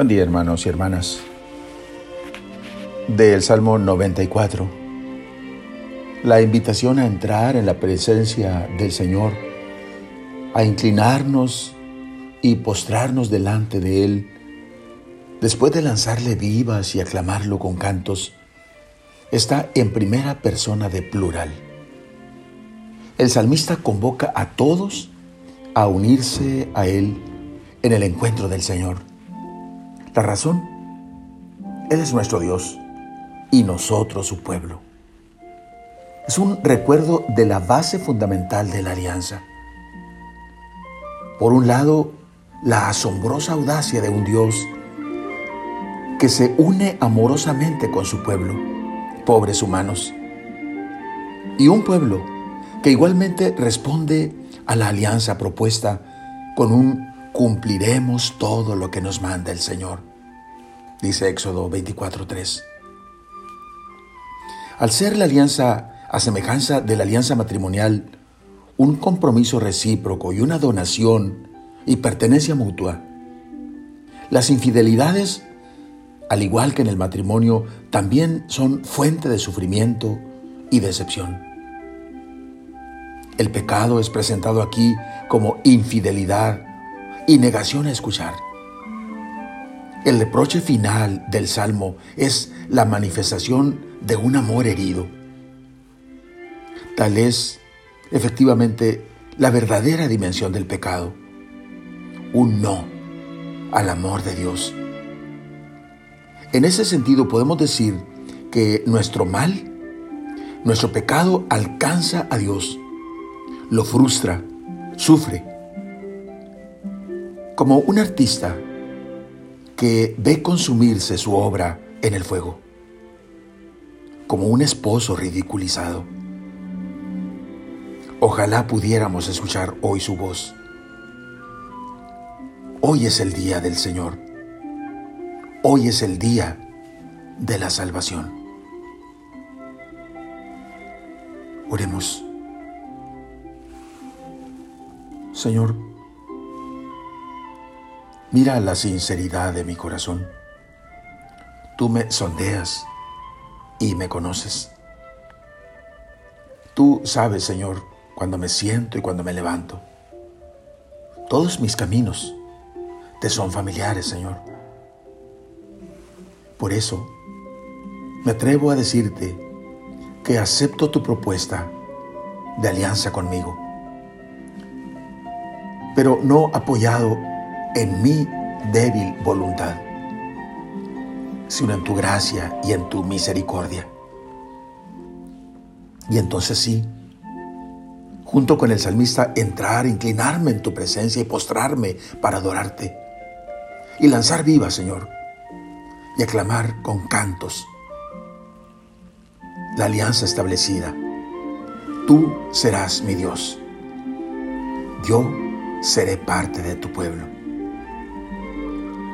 Buen día hermanos y hermanas. Del Salmo 94. La invitación a entrar en la presencia del Señor, a inclinarnos y postrarnos delante de Él, después de lanzarle vivas y aclamarlo con cantos, está en primera persona de plural. El salmista convoca a todos a unirse a Él en el encuentro del Señor la razón, Él es nuestro Dios y nosotros su pueblo. Es un recuerdo de la base fundamental de la alianza. Por un lado, la asombrosa audacia de un Dios que se une amorosamente con su pueblo, pobres humanos, y un pueblo que igualmente responde a la alianza propuesta con un cumpliremos todo lo que nos manda el Señor. Dice Éxodo 24:3. Al ser la alianza a semejanza de la alianza matrimonial, un compromiso recíproco y una donación y pertenencia mutua, las infidelidades, al igual que en el matrimonio, también son fuente de sufrimiento y decepción. El pecado es presentado aquí como infidelidad y negación a escuchar. El reproche final del Salmo es la manifestación de un amor herido. Tal es, efectivamente, la verdadera dimensión del pecado. Un no al amor de Dios. En ese sentido podemos decir que nuestro mal, nuestro pecado alcanza a Dios, lo frustra, sufre, como un artista que ve consumirse su obra en el fuego, como un esposo ridiculizado. Ojalá pudiéramos escuchar hoy su voz. Hoy es el día del Señor. Hoy es el día de la salvación. Oremos. Señor, Mira la sinceridad de mi corazón. Tú me sondeas y me conoces. Tú sabes, Señor, cuando me siento y cuando me levanto. Todos mis caminos te son familiares, Señor. Por eso, me atrevo a decirte que acepto tu propuesta de alianza conmigo, pero no apoyado en mi débil voluntad, sino en tu gracia y en tu misericordia. Y entonces sí, junto con el salmista, entrar, inclinarme en tu presencia y postrarme para adorarte. Y lanzar viva, Señor, y aclamar con cantos la alianza establecida. Tú serás mi Dios. Yo seré parte de tu pueblo.